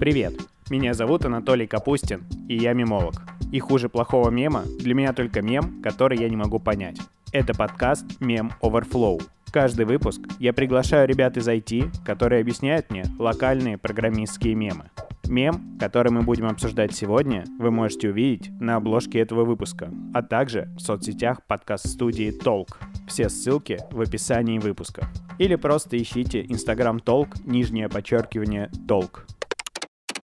Привет, меня зовут Анатолий Капустин, и я мемолог. И хуже плохого мема для меня только мем, который я не могу понять. Это подкаст «Мем Overflow». Каждый выпуск я приглашаю ребят из IT, которые объясняют мне локальные программистские мемы. Мем, который мы будем обсуждать сегодня, вы можете увидеть на обложке этого выпуска, а также в соцсетях подкаст-студии Толк. Все ссылки в описании выпуска. Или просто ищите Instagram Толк, нижнее подчеркивание Толк.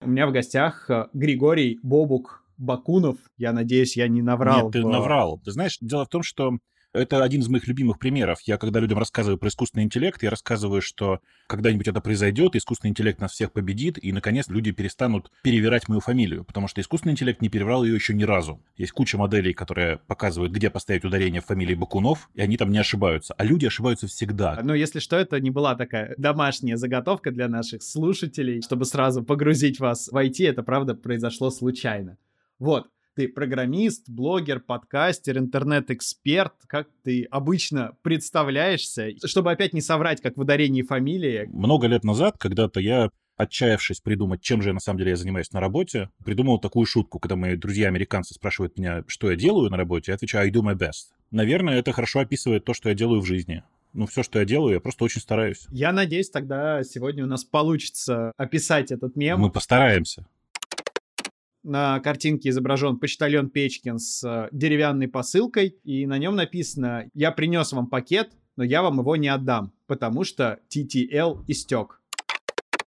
У меня в гостях э, Григорий Бобук Бакунов. Я надеюсь, я не наврал. Нет, ты наврал. Ты знаешь, дело в том, что это один из моих любимых примеров. Я, когда людям рассказываю про искусственный интеллект, я рассказываю, что когда-нибудь это произойдет, искусственный интеллект нас всех победит, и, наконец, люди перестанут перевирать мою фамилию, потому что искусственный интеллект не переврал ее еще ни разу. Есть куча моделей, которые показывают, где поставить ударение в фамилии Бакунов, и они там не ошибаются. А люди ошибаются всегда. Но если что, это не была такая домашняя заготовка для наших слушателей, чтобы сразу погрузить вас в IT. Это, правда, произошло случайно. Вот, ты программист, блогер, подкастер, интернет-эксперт, как ты обычно представляешься, чтобы опять не соврать, как в ударении фамилии. Много лет назад, когда-то я отчаявшись придумать, чем же я на самом деле я занимаюсь на работе, придумал такую шутку, когда мои друзья-американцы спрашивают меня, что я делаю на работе, я отвечаю, I do my best. Наверное, это хорошо описывает то, что я делаю в жизни. Ну, все, что я делаю, я просто очень стараюсь. Я надеюсь, тогда сегодня у нас получится описать этот мем. Мы постараемся на картинке изображен почтальон Печкин с э, деревянной посылкой, и на нем написано «Я принес вам пакет, но я вам его не отдам, потому что TTL истек».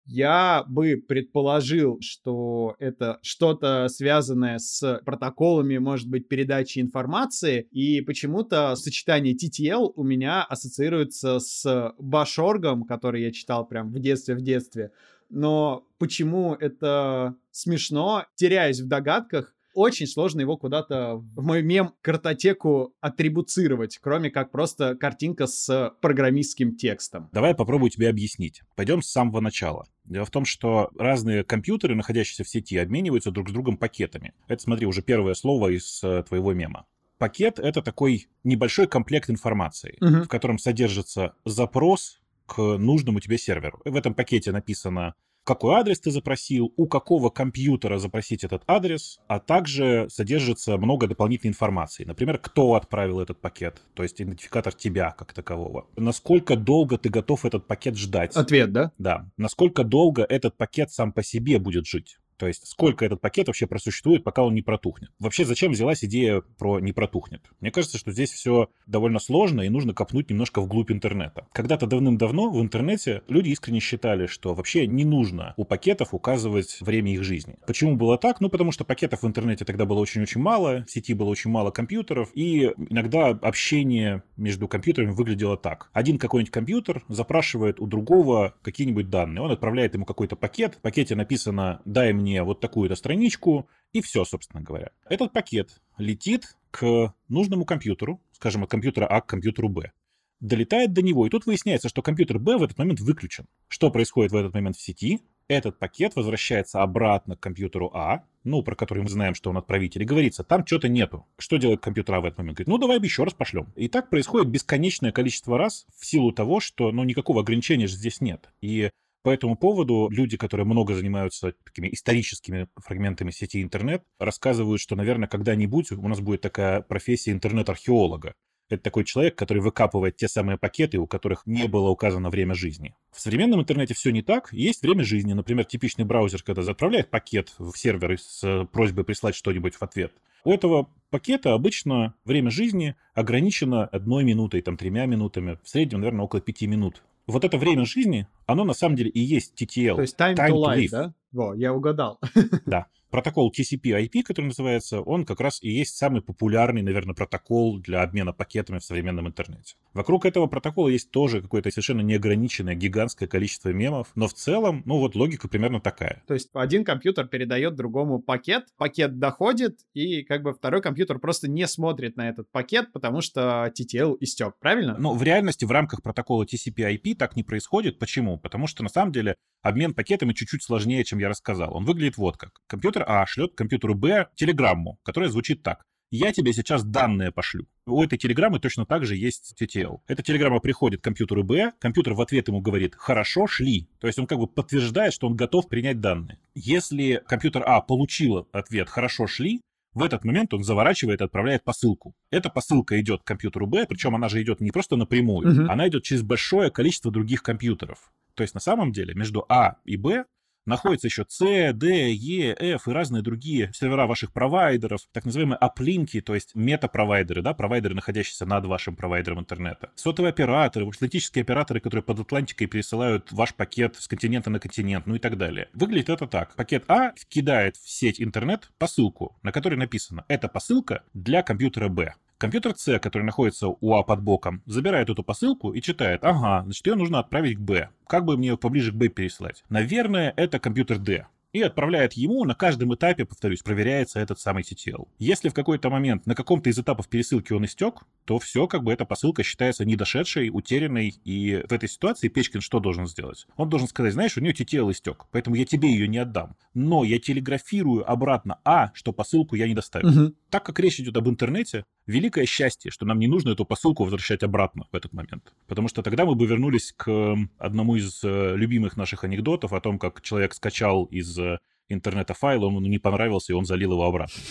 Я бы предположил, что это что-то связанное с протоколами, может быть, передачи информации, и почему-то сочетание TTL у меня ассоциируется с Башоргом, который я читал прям в детстве, в детстве, но почему это смешно, теряюсь в догадках, очень сложно его куда-то в мой мем картотеку атрибуцировать, кроме как просто картинка с программистским текстом. Давай попробую тебе объяснить. Пойдем с самого начала. Дело в том, что разные компьютеры, находящиеся в сети, обмениваются друг с другом пакетами. Это, смотри, уже первое слово из э, твоего мема. Пакет — это такой небольшой комплект информации, угу. в котором содержится запрос к нужному тебе серверу. В этом пакете написано какой адрес ты запросил, у какого компьютера запросить этот адрес, а также содержится много дополнительной информации. Например, кто отправил этот пакет, то есть идентификатор тебя как такового. Насколько долго ты готов этот пакет ждать. Ответ, да? Да. Насколько долго этот пакет сам по себе будет жить. То есть сколько этот пакет вообще просуществует, пока он не протухнет. Вообще, зачем взялась идея про не протухнет? Мне кажется, что здесь все довольно сложно и нужно копнуть немножко вглубь интернета. Когда-то давным-давно в интернете люди искренне считали, что вообще не нужно у пакетов указывать время их жизни. Почему было так? Ну, потому что пакетов в интернете тогда было очень-очень мало, в сети было очень мало компьютеров, и иногда общение между компьютерами выглядело так. Один какой-нибудь компьютер запрашивает у другого какие-нибудь данные. Он отправляет ему какой-то пакет. В пакете написано «дай мне мне вот такую-то страничку, и все, собственно говоря. Этот пакет летит к нужному компьютеру, скажем, от компьютера А к компьютеру Б. Долетает до него, и тут выясняется, что компьютер Б в этот момент выключен. Что происходит в этот момент в сети? Этот пакет возвращается обратно к компьютеру А, ну, про который мы знаем, что он отправитель, и говорится, там что-то нету. Что делает компьютер А в этот момент? Говорит, ну, давай еще раз пошлем. И так происходит бесконечное количество раз в силу того, что, ну, никакого ограничения же здесь нет. И по этому поводу люди, которые много занимаются такими историческими фрагментами сети интернет, рассказывают, что, наверное, когда-нибудь у нас будет такая профессия интернет-археолога. Это такой человек, который выкапывает те самые пакеты, у которых не было указано время жизни. В современном интернете все не так. Есть время жизни. Например, типичный браузер, когда отправляет пакет в сервер с просьбой прислать что-нибудь в ответ. У этого пакета обычно время жизни ограничено одной минутой, там, тремя минутами. В среднем, наверное, около пяти минут вот это время жизни, оно на самом деле и есть TTL. То есть time, time to, to live, да? Во, я угадал. Да протокол TCP/IP, который называется, он как раз и есть самый популярный, наверное, протокол для обмена пакетами в современном интернете. Вокруг этого протокола есть тоже какое-то совершенно неограниченное гигантское количество мемов, но в целом, ну вот логика примерно такая. То есть один компьютер передает другому пакет, пакет доходит, и как бы второй компьютер просто не смотрит на этот пакет, потому что TTL истек, правильно? Ну, в реальности в рамках протокола TCP/IP так не происходит. Почему? Потому что на самом деле обмен пакетами чуть-чуть сложнее, чем я рассказал. Он выглядит вот как. Компьютер А шлет компьютеру Б телеграмму, которая звучит так. я тебе сейчас данные пошлю. У этой телеграммы точно так же есть TTL. Эта телеграмма приходит к компьютеру Б, компьютер в ответ ему говорит «хорошо, шли». То есть он как бы подтверждает, что он готов принять данные. Если компьютер А получил ответ «хорошо, шли», в этот момент он заворачивает и отправляет посылку. Эта посылка идет к компьютеру Б, причем она же идет не просто напрямую, uh-huh. она идет через большое количество других компьютеров. То есть на самом деле между А и Б находится еще C, D, E, F и разные другие сервера ваших провайдеров, так называемые аплинки, то есть мета-провайдеры, да, провайдеры, находящиеся над вашим провайдером интернета. Сотовые операторы, атлантические операторы, которые под Атлантикой пересылают ваш пакет с континента на континент, ну и так далее. Выглядит это так. Пакет А кидает в сеть интернет посылку, на которой написано «Это посылка для компьютера Б». Компьютер C, который находится у А под боком, забирает эту посылку и читает, ага, значит, ее нужно отправить к Б. Как бы мне ее поближе к Б переслать? Наверное, это компьютер D и отправляет ему на каждом этапе, повторюсь, проверяется этот самый TTL. Если в какой-то момент на каком-то из этапов пересылки он истек, то все, как бы эта посылка считается недошедшей, утерянной, и в этой ситуации Печкин что должен сделать? Он должен сказать, знаешь, у нее TTL истек, поэтому я тебе ее не отдам, но я телеграфирую обратно А, что посылку я не доставил. Угу. Так как речь идет об интернете, великое счастье, что нам не нужно эту посылку возвращать обратно в этот момент. Потому что тогда мы бы вернулись к одному из э, любимых наших анекдотов о том, как человек скачал из э, интернета файл, он ему не понравился, и он залил его обратно.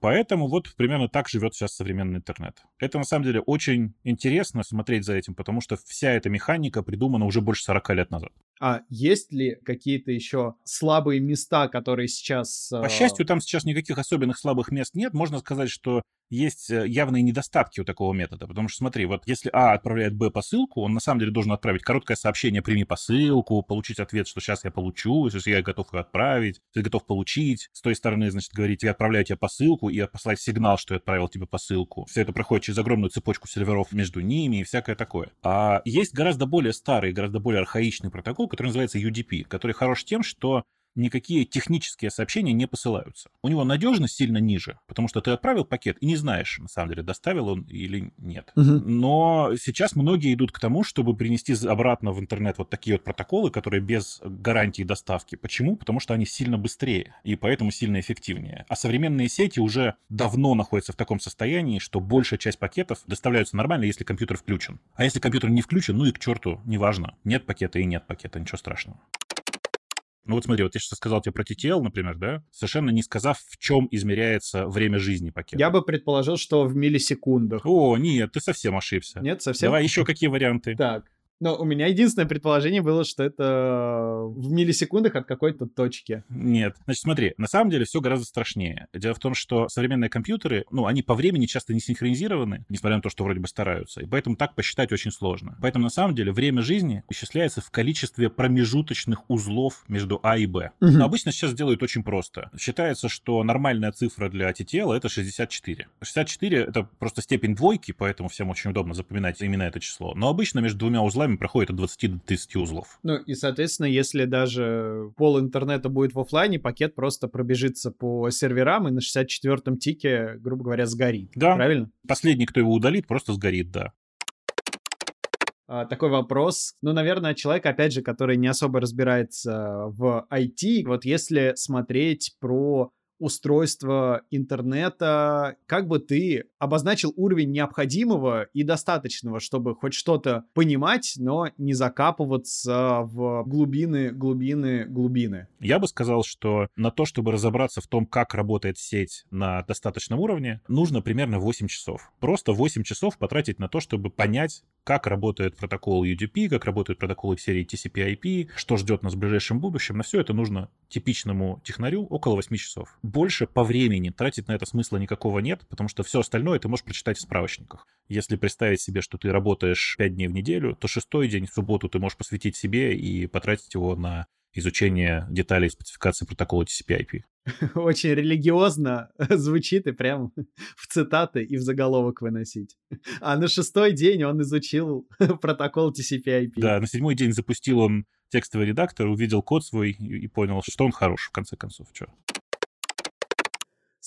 Поэтому вот примерно так живет сейчас современный интернет. Это на самом деле очень интересно смотреть за этим, потому что вся эта механика придумана уже больше 40 лет назад. А есть ли какие-то еще слабые места, которые сейчас... По счастью, там сейчас никаких особенных слабых мест нет. Можно сказать, что есть э, явные недостатки у такого метода. Потому что, смотри, вот если А отправляет Б посылку, он на самом деле должен отправить короткое сообщение «прими посылку», получить ответ, что сейчас я получу, если я готов ее отправить, ты готов получить. С той стороны, значит, говорить, я отправляю тебе посылку, и послать сигнал, что я отправил тебе посылку. Все это проходит через огромную цепочку серверов между ними и всякое такое. А есть гораздо более старый, гораздо более архаичный протокол, который называется UDP, который хорош тем, что никакие технические сообщения не посылаются. У него надежность сильно ниже, потому что ты отправил пакет и не знаешь, на самом деле, доставил он или нет. Угу. Но сейчас многие идут к тому, чтобы принести обратно в интернет вот такие вот протоколы, которые без гарантии доставки. Почему? Потому что они сильно быстрее и поэтому сильно эффективнее. А современные сети уже давно находятся в таком состоянии, что большая часть пакетов доставляются нормально, если компьютер включен. А если компьютер не включен, ну и к черту, неважно. Нет пакета и нет пакета, ничего страшного. Ну вот смотри, вот я сейчас сказал тебе про TTL, например, да, совершенно не сказав, в чем измеряется время жизни пакета. Я бы предположил, что в миллисекундах. О, нет, ты совсем ошибся. Нет, совсем? Давай еще какие варианты? Так, но у меня единственное предположение было, что это в миллисекундах от какой-то точки. Нет. Значит, смотри, на самом деле все гораздо страшнее. Дело в том, что современные компьютеры, ну, они по времени часто не синхронизированы, несмотря на то, что вроде бы стараются. И поэтому так посчитать очень сложно. Поэтому на самом деле время жизни исчисляется в количестве промежуточных узлов между А и Б. Угу. Но обычно сейчас делают очень просто. Считается, что нормальная цифра для TTL это 64. 64 это просто степень двойки, поэтому всем очень удобно запоминать именно это число. Но обычно между двумя узлами узлами проходит от 20 до 30 узлов. Ну и, соответственно, если даже пол интернета будет в офлайне, пакет просто пробежится по серверам и на 64-м тике, грубо говоря, сгорит. Да. Правильно? Последний, кто его удалит, просто сгорит, да а, такой вопрос. Ну, наверное, человек, опять же, который не особо разбирается в IT, вот если смотреть про устройства интернета, как бы ты обозначил уровень необходимого и достаточного, чтобы хоть что-то понимать, но не закапываться в глубины, глубины, глубины? Я бы сказал, что на то, чтобы разобраться в том, как работает сеть на достаточном уровне, нужно примерно 8 часов. Просто 8 часов потратить на то, чтобы понять, как работает протокол UDP, как работают протоколы серии TCP/IP, что ждет нас в ближайшем будущем. На все это нужно типичному технарю около 8 часов больше по времени тратить на это смысла никакого нет, потому что все остальное ты можешь прочитать в справочниках. Если представить себе, что ты работаешь 5 дней в неделю, то шестой день в субботу ты можешь посвятить себе и потратить его на изучение деталей спецификации протокола TCP/IP. Очень религиозно звучит и прям в цитаты и в заголовок выносить. А на шестой день он изучил протокол TCP/IP. Да, на седьмой день запустил он текстовый редактор, увидел код свой и понял, что он хорош, в конце концов. Что?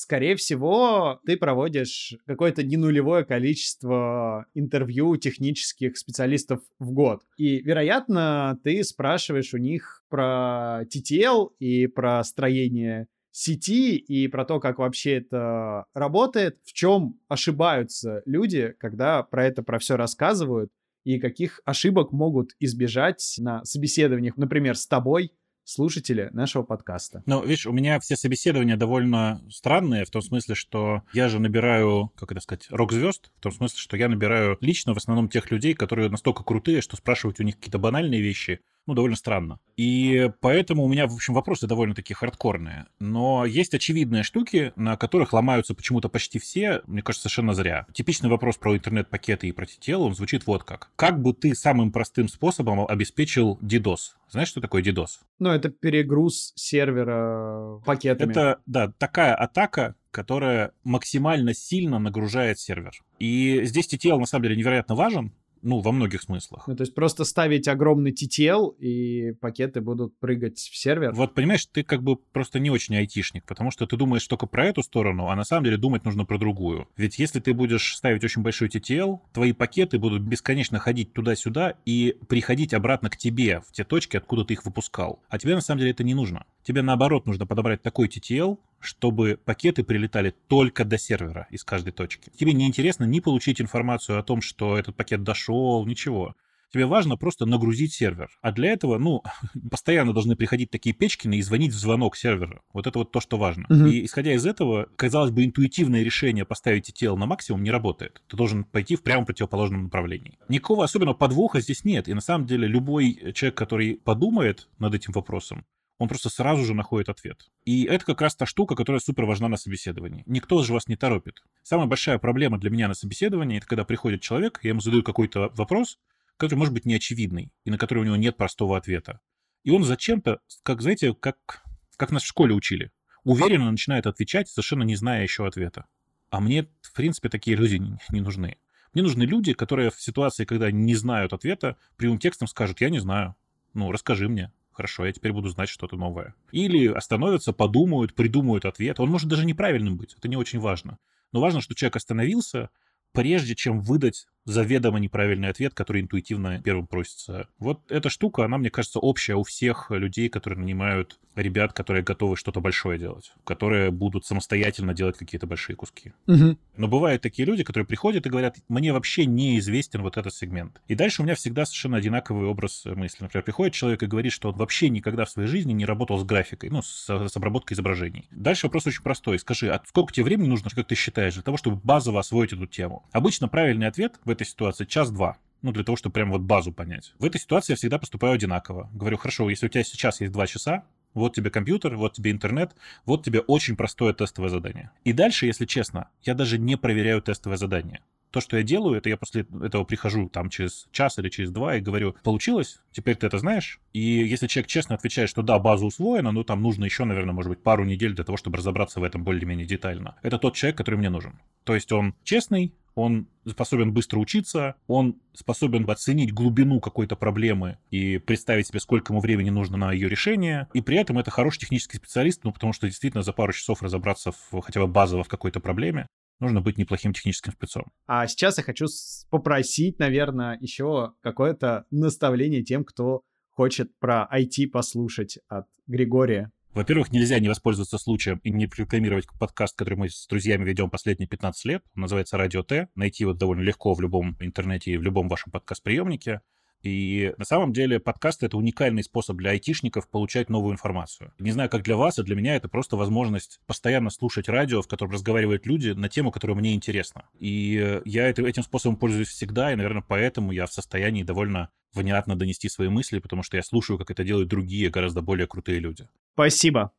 Скорее всего, ты проводишь какое-то не нулевое количество интервью технических специалистов в год. И, вероятно, ты спрашиваешь у них про TTL и про строение сети и про то, как вообще это работает, в чем ошибаются люди, когда про это, про все рассказывают, и каких ошибок могут избежать на собеседованиях, например, с тобой, слушатели нашего подкаста. Ну, видишь, у меня все собеседования довольно странные, в том смысле, что я же набираю, как это сказать, рок-звезд, в том смысле, что я набираю лично в основном тех людей, которые настолько крутые, что спрашивать у них какие-то банальные вещи ну, довольно странно. И поэтому у меня, в общем, вопросы довольно-таки хардкорные. Но есть очевидные штуки, на которых ломаются почему-то почти все, мне кажется, совершенно зря. Типичный вопрос про интернет-пакеты и про TTL, он звучит вот как. Как бы ты самым простым способом обеспечил DDoS? Знаешь, что такое DDoS? Ну, это перегруз сервера пакетами. Это, да, такая атака, которая максимально сильно нагружает сервер. И здесь TTL на самом деле невероятно важен, ну, во многих смыслах. Ну, то есть просто ставить огромный TTL, и пакеты будут прыгать в сервер. Вот, понимаешь, ты как бы просто не очень айтишник, потому что ты думаешь только про эту сторону, а на самом деле думать нужно про другую. Ведь если ты будешь ставить очень большой TTL, твои пакеты будут бесконечно ходить туда-сюда и приходить обратно к тебе в те точки, откуда ты их выпускал. А тебе на самом деле это не нужно. Тебе наоборот нужно подобрать такой TTL, чтобы пакеты прилетали только до сервера из каждой точки. Тебе не интересно ни получить информацию о том, что этот пакет дошел, ничего. Тебе важно просто нагрузить сервер. А для этого, ну, постоянно должны приходить такие печкины и звонить в звонок сервера. Вот это вот то, что важно. Угу. И исходя из этого, казалось бы, интуитивное решение поставить ETL на максимум не работает. Ты должен пойти в прямо противоположном направлении. Никакого особенного подвоха здесь нет. И на самом деле любой человек, который подумает над этим вопросом, он просто сразу же находит ответ. И это как раз та штука, которая супер важна на собеседовании. Никто же вас не торопит. Самая большая проблема для меня на собеседовании, это когда приходит человек, я ему задаю какой-то вопрос, который может быть неочевидный, и на который у него нет простого ответа. И он зачем-то, как, знаете, как, как нас в школе учили, уверенно начинает отвечать, совершенно не зная еще ответа. А мне, в принципе, такие люди не нужны. Мне нужны люди, которые в ситуации, когда не знают ответа, прямым текстом скажут, я не знаю, ну, расскажи мне хорошо, я теперь буду знать что-то новое. Или остановятся, подумают, придумают ответ. Он может даже неправильным быть, это не очень важно. Но важно, что человек остановился, прежде чем выдать заведомо неправильный ответ, который интуитивно первым просится. Вот эта штука, она, мне кажется, общая у всех людей, которые нанимают ребят, которые готовы что-то большое делать, которые будут самостоятельно делать какие-то большие куски. Угу. Но бывают такие люди, которые приходят и говорят, мне вообще неизвестен вот этот сегмент. И дальше у меня всегда совершенно одинаковый образ мысли. Например, приходит человек и говорит, что он вообще никогда в своей жизни не работал с графикой, ну, с, с обработкой изображений. Дальше вопрос очень простой. Скажи, а сколько тебе времени нужно, как ты считаешь, для того, чтобы базово освоить эту тему? Обычно правильный ответ в этой ситуации час-два ну, для того, чтобы прям вот базу понять. В этой ситуации я всегда поступаю одинаково. Говорю, хорошо, если у тебя сейчас есть два часа, вот тебе компьютер, вот тебе интернет, вот тебе очень простое тестовое задание. И дальше, если честно, я даже не проверяю тестовое задание. То, что я делаю, это я после этого прихожу там через час или через два и говорю, получилось, теперь ты это знаешь. И если человек честно отвечает, что да, база усвоена, но там нужно еще, наверное, может быть, пару недель для того, чтобы разобраться в этом более-менее детально. Это тот человек, который мне нужен. То есть он честный, он способен быстро учиться, он способен оценить глубину какой-то проблемы и представить себе, сколько ему времени нужно на ее решение, и при этом это хороший технический специалист, ну, потому что действительно за пару часов разобраться в, хотя бы базово в какой-то проблеме, нужно быть неплохим техническим спецом. А сейчас я хочу попросить, наверное, еще какое-то наставление тем, кто хочет про IT послушать от Григория. Во-первых, нельзя не воспользоваться случаем и не рекламировать подкаст, который мы с друзьями ведем последние 15 лет. Он называется «Радио Т». Найти его довольно легко в любом интернете и в любом вашем подкаст-приемнике. И на самом деле подкаст — это уникальный способ для айтишников получать новую информацию. Не знаю, как для вас, а для меня это просто возможность постоянно слушать радио, в котором разговаривают люди на тему, которая мне интересна. И я этим способом пользуюсь всегда, и, наверное, поэтому я в состоянии довольно внятно донести свои мысли, потому что я слушаю, как это делают другие, гораздо более крутые люди. Спасибо.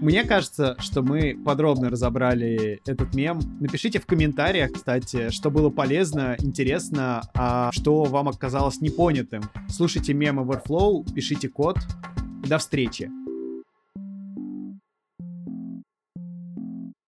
Мне кажется, что мы подробно разобрали этот мем. Напишите в комментариях, кстати, что было полезно, интересно, а что вам оказалось непонятым. Слушайте мемы Overflow, пишите код. До встречи!